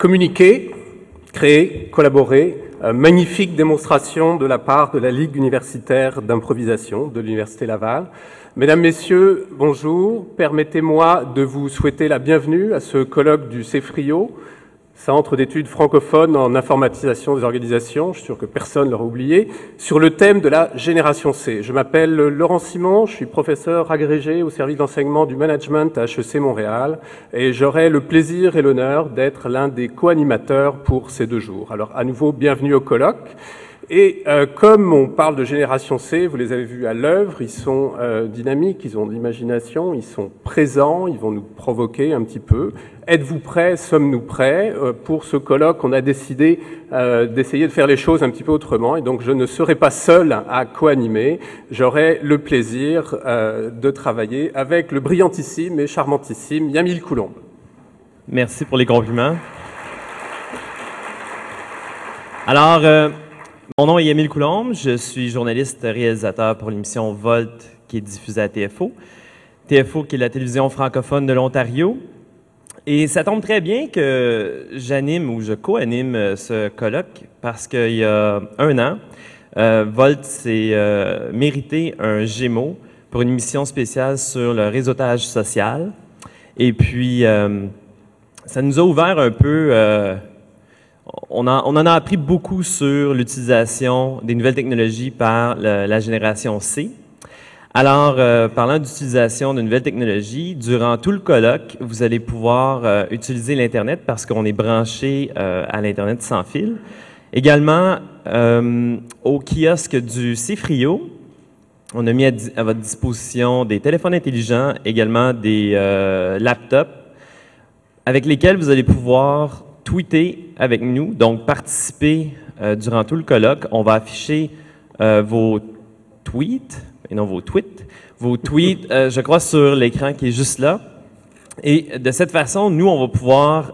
communiquer, créer, collaborer, magnifique démonstration de la part de la Ligue universitaire d'improvisation de l'Université Laval. Mesdames, Messieurs, bonjour. Permettez-moi de vous souhaiter la bienvenue à ce colloque du CEFRIO, Centre d'études francophones en informatisation des organisations, je suis sûr que personne ne l'aura oublié, sur le thème de la génération C. Je m'appelle Laurent Simon, je suis professeur agrégé au service d'enseignement du management à HEC Montréal et j'aurai le plaisir et l'honneur d'être l'un des co-animateurs pour ces deux jours. Alors à nouveau, bienvenue au colloque. Et euh, comme on parle de génération C, vous les avez vus à l'œuvre, ils sont euh, dynamiques, ils ont de l'imagination, ils sont présents, ils vont nous provoquer un petit peu. Êtes-vous prêts Sommes-nous prêts euh, Pour ce colloque, on a décidé d'essayer de faire les choses un petit peu autrement, et donc je ne serai pas seul à co-animer. J'aurai le plaisir de travailler avec le brillantissime et charmantissime Yamil Coulombe. Merci pour les compliments. Alors, mon nom est Yamil Coulombe, je suis journaliste réalisateur pour l'émission Volt qui est diffusée à TFO. TFO qui est la télévision francophone de l'Ontario. Et ça tombe très bien que j'anime ou je co-anime ce colloque parce qu'il y a un an, euh, Volt s'est euh, mérité un Gémeaux pour une émission spéciale sur le réseautage social. Et puis, euh, ça nous a ouvert un peu on, en a appris beaucoup sur l'utilisation des nouvelles technologies par la génération C. Alors, euh, parlant d'utilisation de nouvelles technologies, durant tout le colloque, vous allez pouvoir euh, utiliser l'Internet parce qu'on est branché euh, à l'Internet sans fil. Également, au kiosque du Cifrio, on a mis à, votre disposition des téléphones intelligents, également des laptops, avec lesquels vous allez pouvoir tweeter avec nous, donc participer euh, durant tout le colloque. On va afficher euh, vos tweets, et non vos tweets, vos tweets, euh, je crois, sur l'écran qui est juste là. Et de cette façon, nous, on va pouvoir,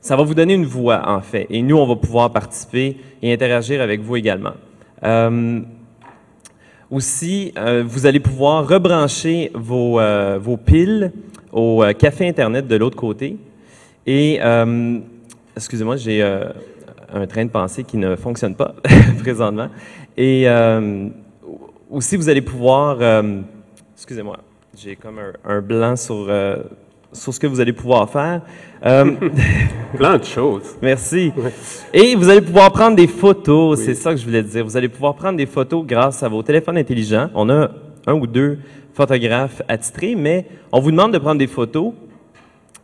ça va vous donner une voix, en fait, et nous, on va pouvoir participer et interagir avec vous également. aussi, vous allez pouvoir rebrancher vos, vos piles au café Internet de l'autre côté. Et, euh, excusez-moi, j'ai euh, un train de pensée qui ne fonctionne pas présentement. Et euh, aussi, vous allez pouvoir, excusez-moi, j'ai comme un, blanc sur, sur ce que vous allez pouvoir faire. Plein de choses. Merci. Et vous allez pouvoir prendre des photos, c'est ça que je voulais dire. Vous allez pouvoir prendre des photos grâce à vos téléphones intelligents. On a un ou deux photographes attitrés, mais on vous demande de prendre des photos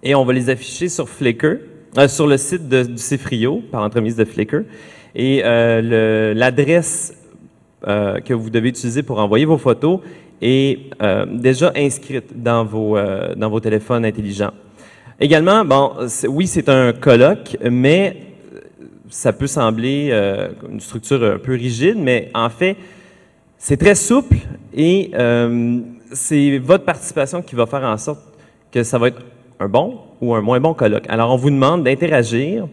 et on va les afficher sur Flickr, euh, sur le site de, du Cifrio, par entremise de Flickr. Et euh, l'adresse euh, que vous devez utiliser pour envoyer vos photos est déjà inscrite dans vos, dans vos téléphones intelligents. Également, bon, oui, c'est un colloque, mais ça peut sembler une structure un peu rigide, mais en fait, c'est très souple et c'est votre participation qui va faire en sorte que ça va être un bon ou un moins bon colloque. Alors, on vous demande d'interagir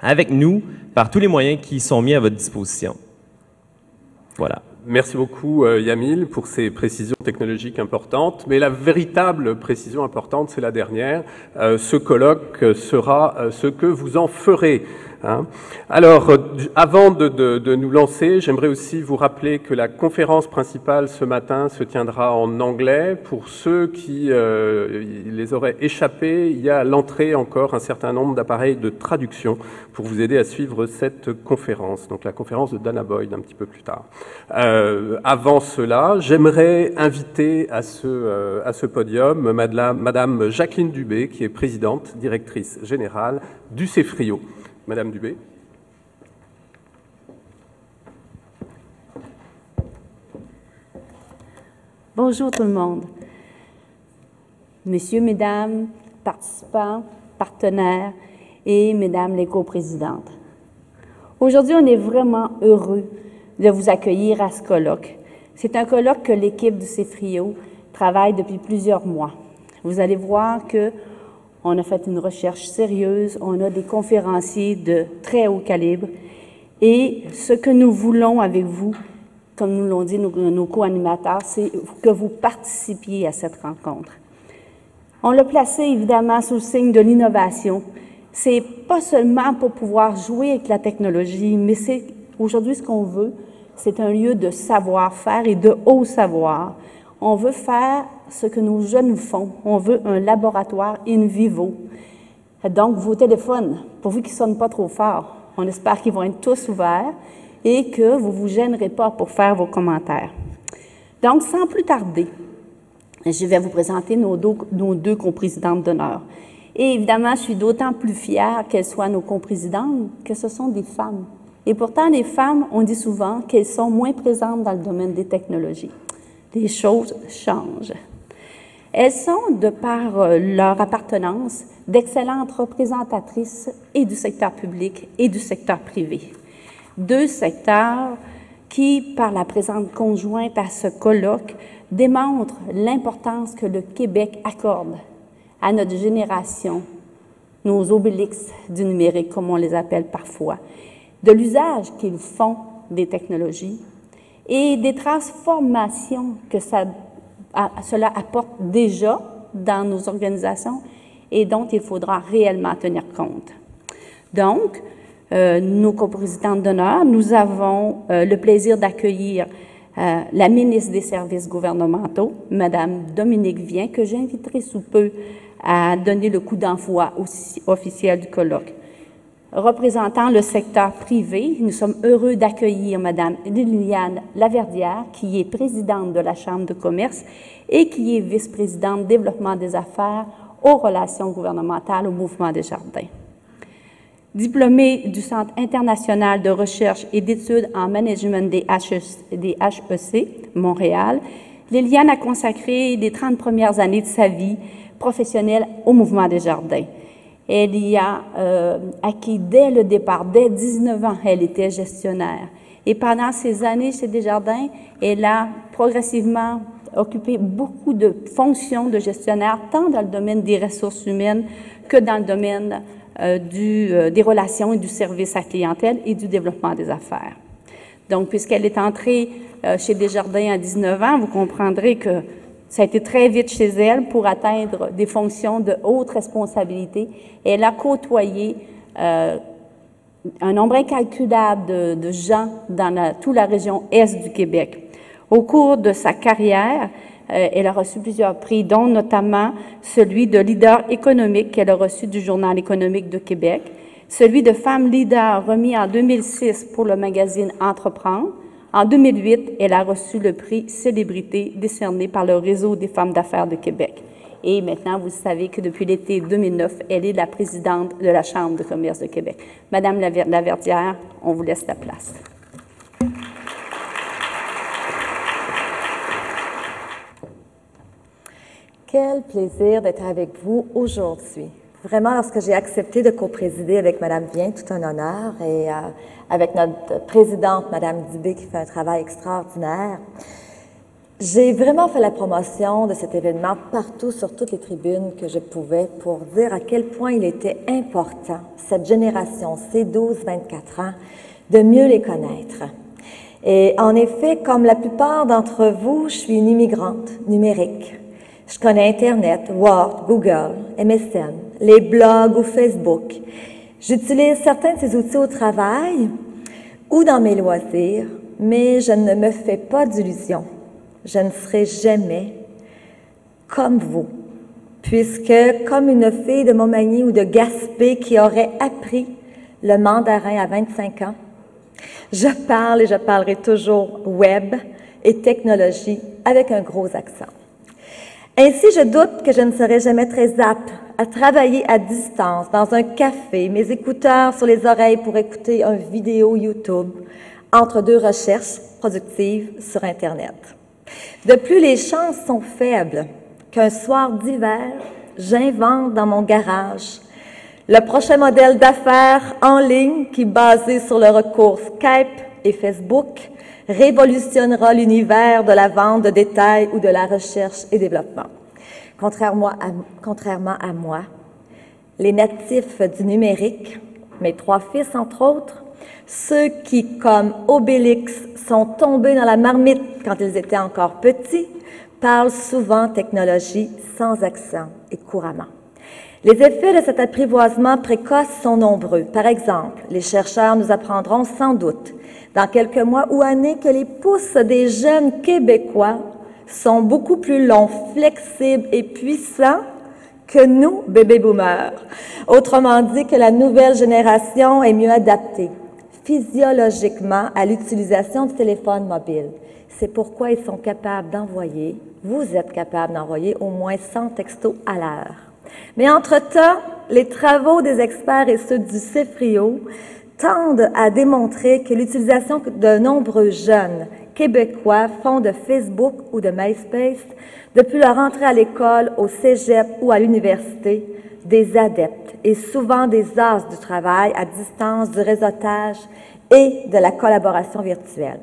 avec nous par tous les moyens qui sont mis à votre disposition. Voilà. Merci beaucoup euh, Yamil pour ces précisions technologiques importantes, mais la véritable précision importante, c'est la dernière. Euh, ce colloque sera euh, ce que vous en ferez. Hein. Alors, euh, avant de, nous lancer, j'aimerais aussi vous rappeler que la conférence principale ce matin se tiendra en anglais. Pour ceux qui euh, les auraient échappés, il y a à l'entrée encore un certain nombre d'appareils de traduction pour vous aider à suivre cette conférence, donc la conférence de Dana Boyd un petit peu plus tard. Euh, avant cela, j'aimerais inviter à ce, à ce podium Madame Jacqueline Dubé, qui est présidente, directrice générale du CEFRIO. Madame Dubé. Bonjour tout le monde. Messieurs, Mesdames, participants, partenaires et Mesdames les coprésidentes. Aujourd'hui, on est vraiment heureux de vous accueillir à ce colloque. C'est un colloque que l'équipe du CEFRIO travaille depuis plusieurs mois. Vous allez voir que on a fait une recherche sérieuse, on a des conférenciers de très haut calibre. Et ce que nous voulons avec vous, comme nous l'ont dit nos, co-animateurs, c'est que vous participiez à cette rencontre. On l'a placé évidemment sous le signe de l'innovation c'est pas seulement pour pouvoir jouer avec la technologie, mais c'est aujourd'hui ce qu'on veut, c'est un lieu de savoir-faire et de haut savoir. On veut faire ce que nos jeunes font. On veut un laboratoire in vivo. Donc, vos téléphones, pour vous qu'ils ne sonnent pas trop fort, on espère qu'ils vont être tous ouverts et que vous ne vous gênerez pas pour faire vos commentaires. Donc, sans plus tarder, je vais vous présenter nos deux, nos deux d'honneur. Et évidemment, je suis d'autant plus fière qu'elles soient nos coprésidentes que ce sont des femmes. Et pourtant, les femmes, on dit souvent qu'elles sont moins présentes dans le domaine des technologies. Les choses changent. Elles sont, de par euh, leur appartenance, d'excellentes représentatrices et du secteur public et du secteur privé. Deux secteurs qui, par la présente conjointe à ce colloque, démontrent l'importance que le Québec accorde à notre génération, nos obélix du numérique, comme on les appelle parfois, de l'usage qu'ils font des technologies et des transformations que ça, cela apporte déjà dans nos organisations et dont il faudra réellement tenir compte. Donc, euh, nos coprésidentes d'honneur, nous avons euh, le plaisir d'accueillir euh, la ministre des Services gouvernementaux, Madame Dominique Vien, que j'inviterai sous peu à donner le coup d'envoi officiel du colloque. Représentant le secteur privé, nous sommes heureux d'accueillir Madame Liliane Laverdière, qui est présidente de la Chambre de commerce et qui est vice-présidente développement des affaires aux relations gouvernementales au Mouvement des Jardins. Diplômée du Centre international de recherche et d'études en management des HEC, HEC Montréal, Liliane a consacré les 30 premières années de sa vie professionnelle au Mouvement des Jardins. Elle y a euh, acquis dès le départ, dès 19 ans, elle était gestionnaire. Et pendant ces années chez Desjardins, elle a progressivement occupé beaucoup de fonctions de gestionnaire, tant dans le domaine des ressources humaines que dans le domaine euh, euh, des relations et du service à clientèle et du développement des affaires. Donc, puisqu'elle est entrée chez Desjardins à 19 ans, vous comprendrez que ça a été très vite chez elle pour atteindre des fonctions de haute responsabilité. Elle a côtoyé euh, un nombre incalculable de, gens dans la, toute la région est du Québec. Au cours de sa carrière, euh, elle a reçu plusieurs prix, dont notamment celui de leader économique qu'elle a reçu du Journal économique de Québec, celui de femme leader remis en 2006 pour le magazine Entreprendre, en 2008, elle a reçu le prix Célébrité décerné par le Réseau des femmes d'affaires de Québec. Et maintenant, vous savez que depuis l'été 2009, elle est la présidente de la Chambre de commerce de Québec. Madame Laverdière, on vous laisse la place. Quel plaisir d'être avec vous aujourd'hui. Vraiment, lorsque j'ai accepté de co-présider avec Madame Bien, tout un honneur, et euh, avec notre présidente, Madame Dubé, qui fait un travail extraordinaire, j'ai vraiment fait la promotion de cet événement partout, sur toutes les tribunes que je pouvais, pour dire à quel point il était important, cette génération, ces 12-24 ans, de mieux les connaître. Et en effet, comme la plupart d'entre vous, je suis une immigrante numérique. Je connais Internet, Word, Google, MSN, les blogs ou Facebook. J'utilise certains de ces outils au travail ou dans mes loisirs, mais je ne me fais pas d'illusions. Je ne serai jamais comme vous, puisque comme une fille de Montmagny ou de Gaspé qui aurait appris le mandarin à 25 ans, je parle et je parlerai toujours web et technologie avec un gros accent. Ainsi, je doute que je ne serai jamais très apte à travailler à distance, dans un café, mes écouteurs sur les oreilles pour écouter une vidéo YouTube, entre deux recherches productives sur Internet. De plus, les chances sont faibles qu'un soir d'hiver, j'invente dans mon garage le prochain modèle d'affaires en ligne qui, basé sur le recours Skype et Facebook, révolutionnera l'univers de la vente de détail ou de la recherche et développement. Contrairement à, contrairement à moi, les natifs du numérique, mes trois fils entre autres, ceux qui, comme Obélix, sont tombés dans la marmite quand ils étaient encore petits, parlent souvent technologie sans accent et couramment. Les effets de cet apprivoisement précoce sont nombreux. Par exemple, les chercheurs nous apprendront sans doute dans quelques mois ou années que les pouces des jeunes Québécois sont beaucoup plus longs, flexibles et puissants que nous, bébés boomers. Autrement dit, que la nouvelle génération est mieux adaptée physiologiquement à l'utilisation du téléphone mobile. C'est pourquoi ils sont capables d'envoyer, vous êtes capable d'envoyer au moins 100 textos à l'heure. Mais entre-temps, les travaux des experts et ceux du CEFRIO tendent à démontrer que l'utilisation de nombreux jeunes québécois font de Facebook ou de MySpace, depuis leur entrée à l'école, au cégep ou à l'université, des adeptes et souvent des as du travail à distance, du réseautage et de la collaboration virtuelle.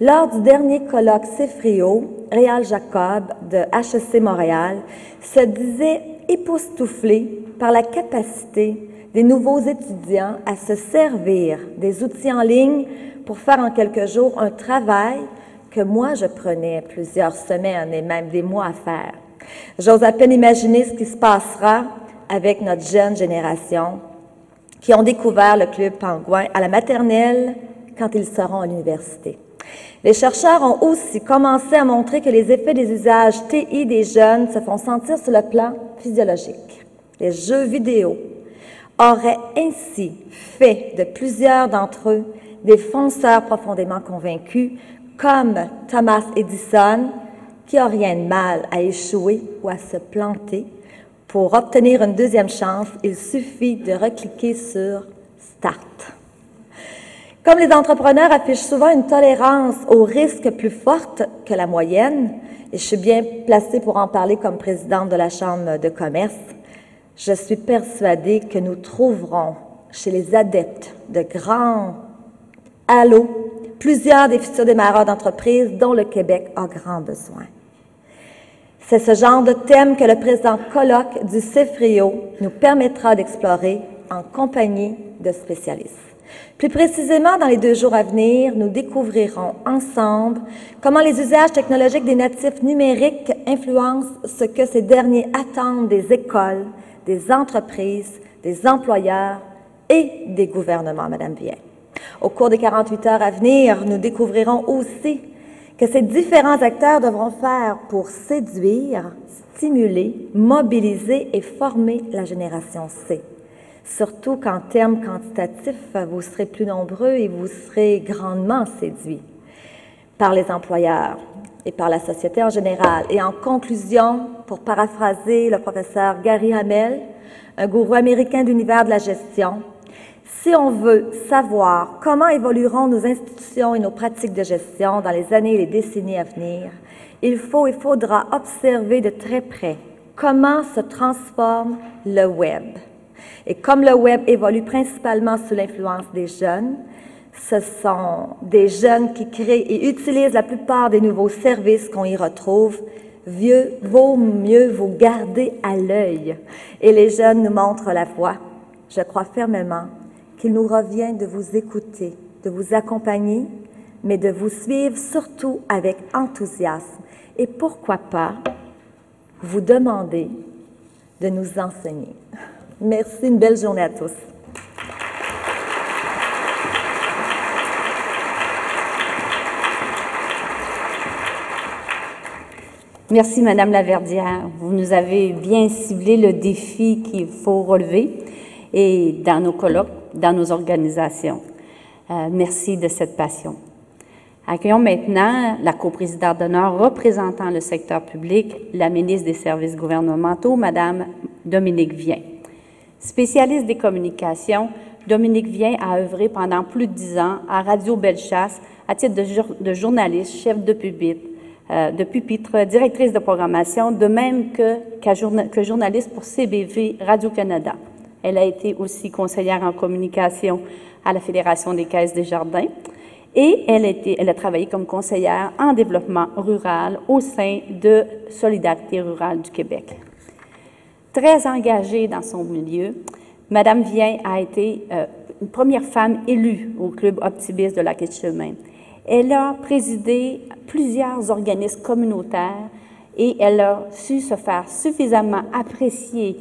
Lors du dernier colloque CEFRIO, Réal Jacob de HEC Montréal se disait époustouflé par la capacité des nouveaux étudiants à se servir des outils en ligne pour faire en quelques jours un travail que moi je prenais plusieurs semaines et même des mois à faire. J'ose à peine imaginer ce qui se passera avec notre jeune génération qui ont découvert le club Pangouin à la maternelle quand ils seront à l'université. Les chercheurs ont aussi commencé à montrer que les effets des usages TI des jeunes se font sentir sur le plan physiologique. Les jeux vidéo auraient ainsi fait de plusieurs d'entre eux des fonceurs profondément convaincus, comme Thomas Edison, qui n'a rien de mal à échouer ou à se planter. Pour obtenir une deuxième chance, il suffit de recliquer sur Start. Comme les entrepreneurs affichent souvent une tolérance au risque plus forte que la moyenne, et je suis bien placée pour en parler comme présidente de la Chambre de commerce, je suis persuadée que nous trouverons chez les adeptes de grands halos plusieurs des futurs démarreurs d'entreprise dont le Québec a grand besoin. C'est ce genre de thème que le président colloque du CEFRIO nous permettra d'explorer en compagnie de spécialistes. Plus précisément, dans les deux jours à venir, nous découvrirons ensemble comment les usages technologiques des natifs numériques influencent ce que ces derniers attendent des écoles, des entreprises, des employeurs et des gouvernements, Madame Bien. Au cours des 48 heures à venir, nous découvrirons aussi que ces différents acteurs devront faire pour séduire, stimuler, mobiliser et former la génération C. Surtout qu'en termes quantitatifs, vous serez plus nombreux et vous serez grandement séduits par les employeurs et par la société en général. Et en conclusion, pour paraphraser le professeur Gary Hamel, un gourou américain d'univers de la gestion, si on veut savoir comment évolueront nos institutions et nos pratiques de gestion dans les années et les décennies à venir, il faut et faudra observer de très près comment se transforme le Web. Et comme le Web évolue principalement sous l'influence des jeunes, ce sont des jeunes qui créent et utilisent la plupart des nouveaux services qu'on y retrouve. Vieux, vaut mieux vous garder à l'œil. Et les jeunes nous montrent la voie. Je crois fermement qu'il nous revient de vous écouter, de vous accompagner, mais de vous suivre surtout avec enthousiasme. Et pourquoi pas vous demander de nous enseigner. Merci, une belle journée à tous. Merci, Madame Laverdière. Vous nous avez bien ciblé le défi qu'il faut relever et dans nos colloques, dans nos organisations. Euh, merci de cette passion. Accueillons maintenant la coprésidente d'honneur représentant le secteur public, la ministre des Services gouvernementaux, Madame Dominique Vien. Spécialiste des communications, Dominique Vien a œuvré pendant plus de dix ans à Radio Bellechasse à titre de, journaliste, chef de pupitre, euh, de pupitre, directrice de programmation, de même que, journaliste pour CBV Radio-Canada. Elle a été aussi conseillère en communication à la Fédération des caisses des jardins et elle a travaillé comme conseillère en développement rural au sein de Solidarité rurale du Québec. Très engagée dans son milieu, Madame Vien a été euh, une première femme élue au Club optimiste de la Chemin. Elle a présidé plusieurs organismes communautaires et elle a su se faire suffisamment apprécier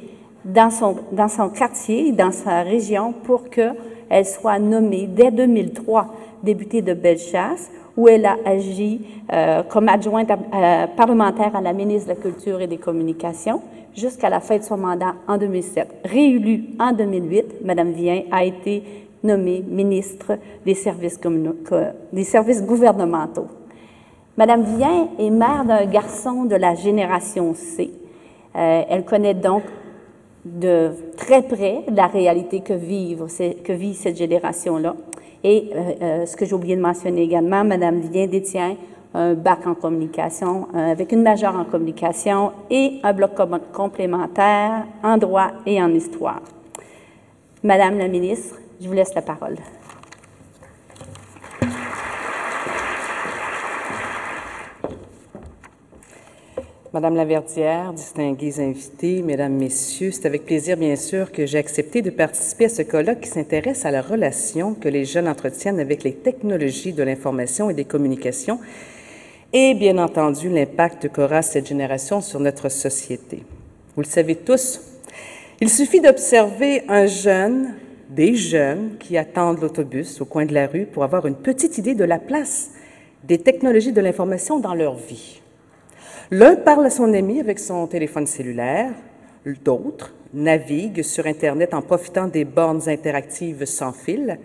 dans son, dans son quartier, dans sa région, pour qu'elle soit nommée dès 2003 députée de Bellechasse, où elle a agi euh, comme adjointe euh, parlementaire à la ministre de la Culture et des Communications jusqu'à la fin de son mandat en 2007. Réélue en 2008, Mme Vien a été nommée ministre des services, gouvernementaux. Madame Vien est mère d'un garçon de la génération C. Euh, elle connaît donc de très près la réalité que, que vit cette génération-là. Et euh, euh, ce que j'ai oublié de mentionner également, Madame Vien détient un bac en communication avec une majeure en communication et un bloc complémentaire en droit et en histoire. Madame la ministre, je vous laisse la parole. Madame Laverdière, distingués invités, Mesdames, Messieurs, c'est avec plaisir, bien sûr, que j'ai accepté de participer à ce colloque qui s'intéresse à la relation que les jeunes entretiennent avec les technologies de l'information et des communications et, bien entendu, l'impact qu'aura cette génération sur notre société. Vous le savez tous, il suffit d'observer un jeune, des jeunes qui attendent l'autobus au coin de la rue pour avoir une petite idée de la place des technologies de l'information dans leur vie. L'un parle à son ami avec son téléphone cellulaire, d'autres naviguent sur Internet en profitant des bornes interactives sans fil.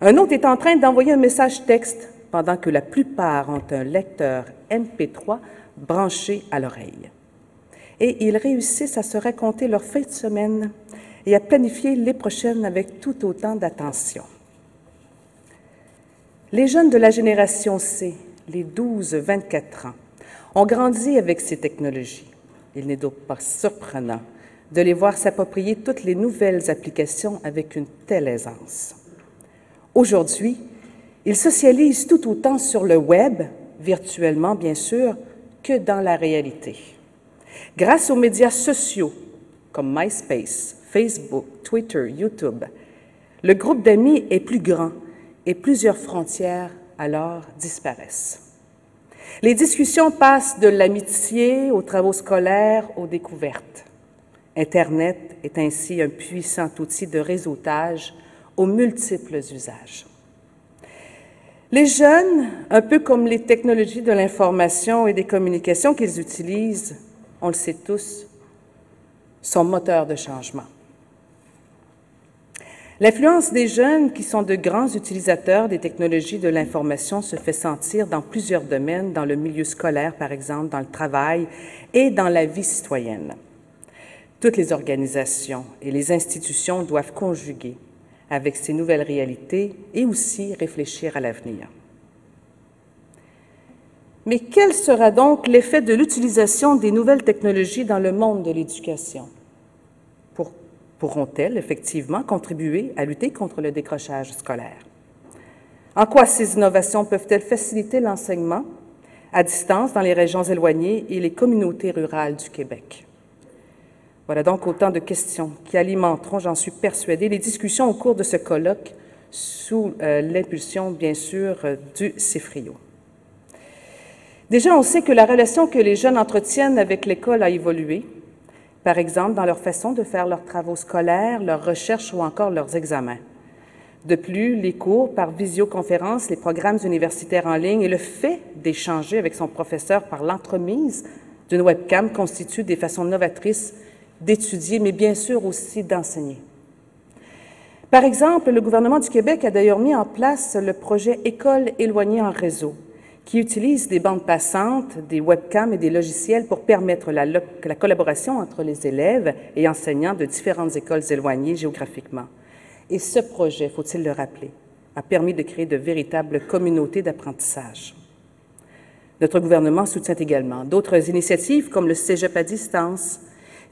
Un autre est en train d'envoyer un message texte pendant que la plupart ont un lecteur MP3 branché à l'oreille. Et ils réussissent à se raconter leur fin de semaine et à planifier les prochaines avec tout autant d'attention. Les jeunes de la génération C, les 12-24 ans, ont grandi avec ces technologies. Il n'est donc pas surprenant de les voir s'approprier toutes les nouvelles applications avec une telle aisance. Aujourd'hui, ils socialisent tout autant sur le web, virtuellement bien sûr, que dans la réalité. Grâce aux médias sociaux comme MySpace, Facebook, Twitter, YouTube, le groupe d'amis est plus grand et plusieurs frontières alors disparaissent. Les discussions passent de l'amitié aux travaux scolaires, aux découvertes. Internet est ainsi un puissant outil de réseautage aux multiples usages. Les jeunes, un peu comme les technologies de l'information et des communications qu'ils utilisent, on le sait tous, sont moteurs de changement. L'influence des jeunes qui sont de grands utilisateurs des technologies de l'information se fait sentir dans plusieurs domaines, dans le milieu scolaire par exemple, dans le travail et dans la vie citoyenne. Toutes les organisations et les institutions doivent conjuguer avec ces nouvelles réalités et aussi réfléchir à l'avenir. Mais quel sera donc l'effet de l'utilisation des nouvelles technologies dans le monde de l'éducation? Pourront-elles effectivement contribuer à lutter contre le décrochage scolaire? En quoi ces innovations peuvent-elles faciliter l'enseignement à distance dans les régions éloignées et les communautés rurales du Québec? Voilà donc autant de questions qui alimenteront, j'en suis persuadée, les discussions au cours de ce colloque sous euh, l'impulsion, bien sûr, du CIFRIO. Déjà, on sait que la relation que les jeunes entretiennent avec l'école a évolué par exemple dans leur façon de faire leurs travaux scolaires, leurs recherches ou encore leurs examens. De plus, les cours par visioconférence, les programmes universitaires en ligne et le fait d'échanger avec son professeur par l'entremise d'une webcam constituent des façons novatrices d'étudier, mais bien sûr aussi d'enseigner. Par exemple, le gouvernement du Québec a d'ailleurs mis en place le projet École éloignée en réseau, qui utilisent des bandes passantes, des webcams et des logiciels pour permettre la, la collaboration entre les élèves et enseignants de différentes écoles éloignées géographiquement. Et ce projet, faut-il le rappeler, a permis de créer de véritables communautés d'apprentissage. Notre gouvernement soutient également d'autres initiatives comme le Cégep à distance,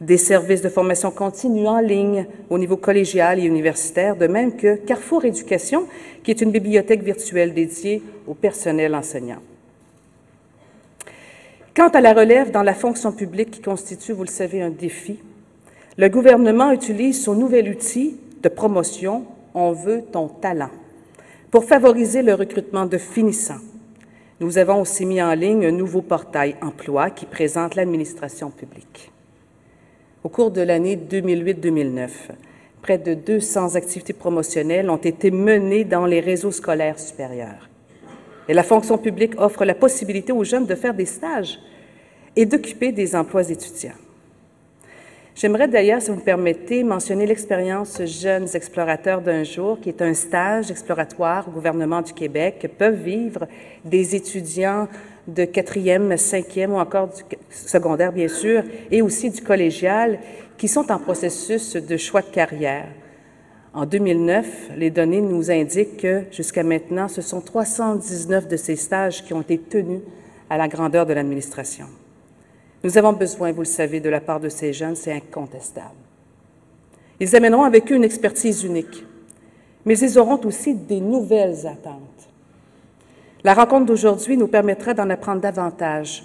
des services de formation continue en ligne au niveau collégial et universitaire, de même que Carrefour Éducation, qui est une bibliothèque virtuelle dédiée au personnel enseignant. Quant à la relève dans la fonction publique qui constitue, vous le savez, un défi, le gouvernement utilise son nouvel outil de promotion On veut ton talent pour favoriser le recrutement de finissants. Nous avons aussi mis en ligne un nouveau portail emploi qui présente l'administration publique. Au cours de l'année 2008-2009, près de 200 activités promotionnelles ont été menées dans les réseaux scolaires supérieurs. Et la fonction publique offre la possibilité aux jeunes de faire des stages et d'occuper des emplois étudiants. J'aimerais d'ailleurs, si vous me permettez, mentionner l'expérience Jeunes explorateurs d'un jour, qui est un stage exploratoire au gouvernement du Québec que peuvent vivre des étudiants de quatrième, cinquième ou encore du secondaire, bien sûr, et aussi du collégial, qui sont en processus de choix de carrière. En 2009, les données nous indiquent que jusqu'à maintenant, ce sont 319 de ces stages qui ont été tenus à la grandeur de l'administration. Nous avons besoin, vous le savez, de la part de ces jeunes, c'est incontestable. Ils amèneront avec eux une expertise unique, mais ils auront aussi des nouvelles attentes. La rencontre d'aujourd'hui nous permettra d'en apprendre davantage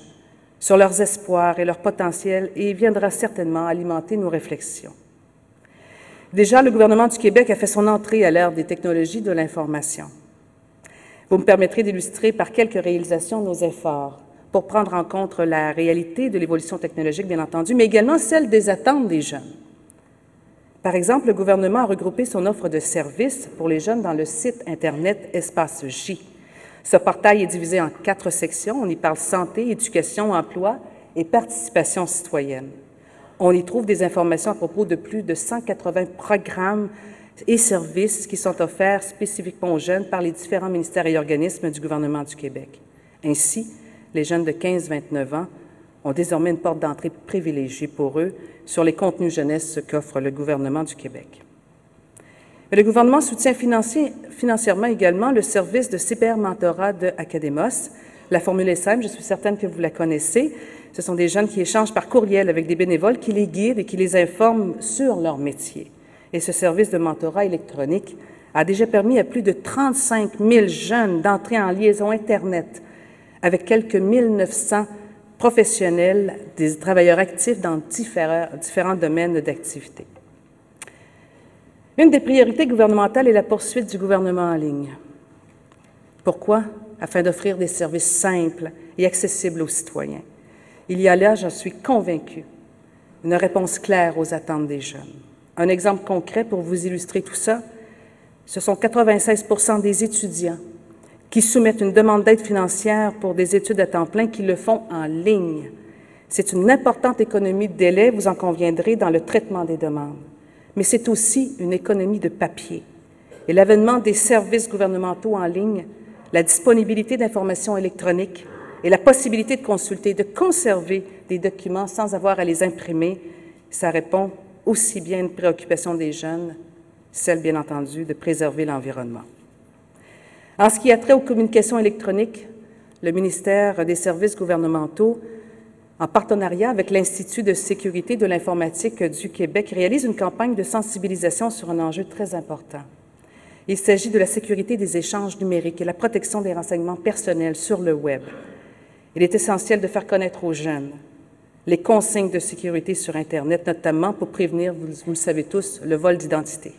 sur leurs espoirs et leur potentiel et viendra certainement alimenter nos réflexions. Déjà, le gouvernement du Québec a fait son entrée à l'ère des technologies de l'information. Vous me permettrez d'illustrer par quelques réalisations nos efforts pour prendre en compte la réalité de l'évolution technologique, bien entendu, mais également celle des attentes des jeunes. Par exemple, le gouvernement a regroupé son offre de services pour les jeunes dans le site Internet Espace J. Ce portail est divisé en quatre sections. On y parle santé, éducation, emploi et participation citoyenne. On y trouve des informations à propos de plus de 180 programmes et services qui sont offerts spécifiquement aux jeunes par les différents ministères et organismes du gouvernement du Québec. Ainsi, les jeunes de 15-29 ans ont désormais une porte d'entrée privilégiée pour eux sur les contenus jeunesse qu'offre le gouvernement du Québec. Le gouvernement soutient financièrement également le service de cybermentorat de Academos. La formule est simple, je suis certaine que vous la connaissez. Ce sont des jeunes qui échangent par courriel avec des bénévoles qui les guident et qui les informent sur leur métier. Et ce service de mentorat électronique a déjà permis à plus de 35 000 jeunes d'entrer en liaison Internet avec quelques 1900 professionnels, des travailleurs actifs dans différents domaines d'activité. Une des priorités gouvernementales est la poursuite du gouvernement en ligne. Pourquoi? Afin d'offrir des services simples et accessibles aux citoyens. Il y a là, j'en suis convaincue, une réponse claire aux attentes des jeunes. Un exemple concret pour vous illustrer tout ça, ce sont 96 des étudiants qui soumettent une demande d'aide financière pour des études à temps plein qui le font en ligne. C'est une importante économie de délai, vous en conviendrez, dans le traitement des demandes. Mais c'est aussi une économie de papier. Et l'avènement des services gouvernementaux en ligne, la disponibilité d'informations électroniques et la possibilité de consulter, de conserver des documents sans avoir à les imprimer, ça répond aussi bien à une préoccupation des jeunes, celle, bien entendu, de préserver l'environnement. En ce qui a trait aux communications électroniques, le ministère des Services gouvernementaux, en partenariat avec l'Institut de sécurité de l'informatique du Québec, réalise une campagne de sensibilisation sur un enjeu très important. Il s'agit de la sécurité des échanges numériques et la protection des renseignements personnels sur le Web. Il est essentiel de faire connaître aux jeunes les consignes de sécurité sur Internet, notamment pour prévenir, vous, le savez tous, le vol d'identité.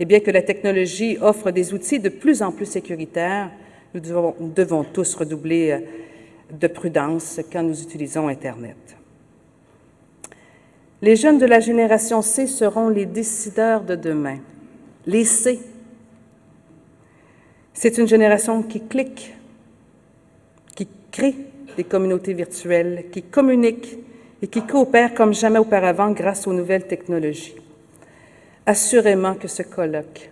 Et bien que la technologie offre des outils de plus en plus sécuritaires, nous devons, nous devons tous redoubler euh, de prudence quand nous utilisons Internet. Les jeunes de la génération C seront les décideurs de demain. Les C. C'est une génération qui clique, qui crée des communautés virtuelles, qui communique et qui coopère comme jamais auparavant grâce aux nouvelles technologies. Assurément que ce colloque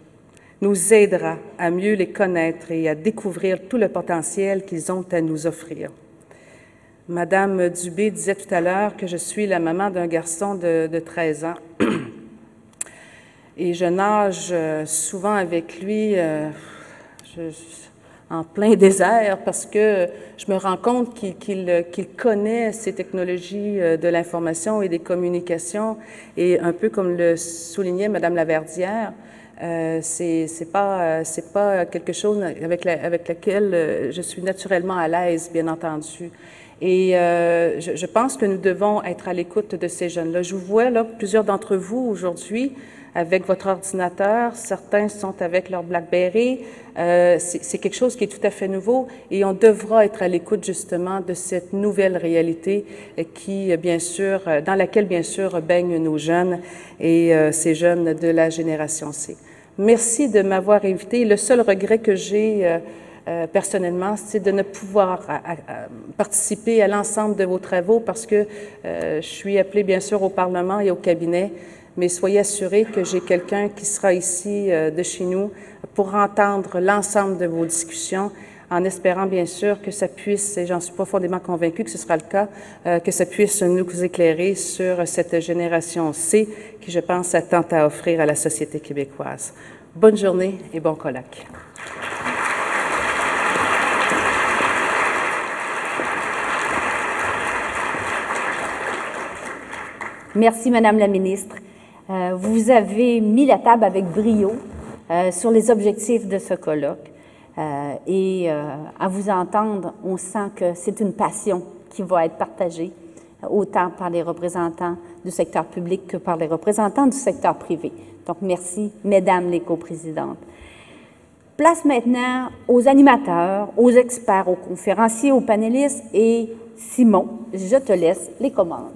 nous aidera à mieux les connaître et à découvrir tout le potentiel qu'ils ont à nous offrir. Madame Dubé disait tout à l'heure que je suis la maman d'un garçon de, de 13 ans et je nage euh, souvent avec lui euh, en plein désert parce que je me rends compte qu'il qu qu connaît ces technologies euh, de l'information et des communications et un peu comme le soulignait Madame Laverdière, euh, c'est pas quelque chose avec la, avec laquelle je suis naturellement à l'aise, bien entendu. Et euh, je, je, pense que nous devons être à l'écoute de ces jeunes-là. Je vous vois là, plusieurs d'entre vous aujourd'hui avec votre ordinateur, certains sont avec leur BlackBerry. Euh, c'est quelque chose qui est tout à fait nouveau et on devra être à l'écoute justement de cette nouvelle réalité qui, bien sûr, dans laquelle, bien sûr, baignent nos jeunes et euh, ces jeunes de la génération C. Merci de m'avoir invité. Le seul regret que j'ai euh, euh, personnellement, c'est de ne pouvoir participer à l'ensemble de vos travaux parce que je suis appelée bien sûr au Parlement et au cabinet, mais soyez assurés que j'ai quelqu'un qui sera ici de chez nous pour entendre l'ensemble de vos discussions en espérant bien sûr que ça puisse, et j'en suis profondément convaincue que ce sera le cas, euh, que ça puisse nous éclairer sur cette génération C qui, je pense, attend à offrir à la société québécoise. Bonne journée et bon colloque. Merci, Madame la ministre. Euh, vous avez mis la table avec brio euh, sur les objectifs de ce colloque. Euh, et euh, à vous entendre, on sent que c'est une passion qui va être partagée autant par les représentants du secteur public que par les représentants du secteur privé. Donc, merci, mesdames les coprésidentes. Place maintenant aux animateurs, aux experts, aux conférenciers, aux panélistes et Simon, je te laisse les commandes.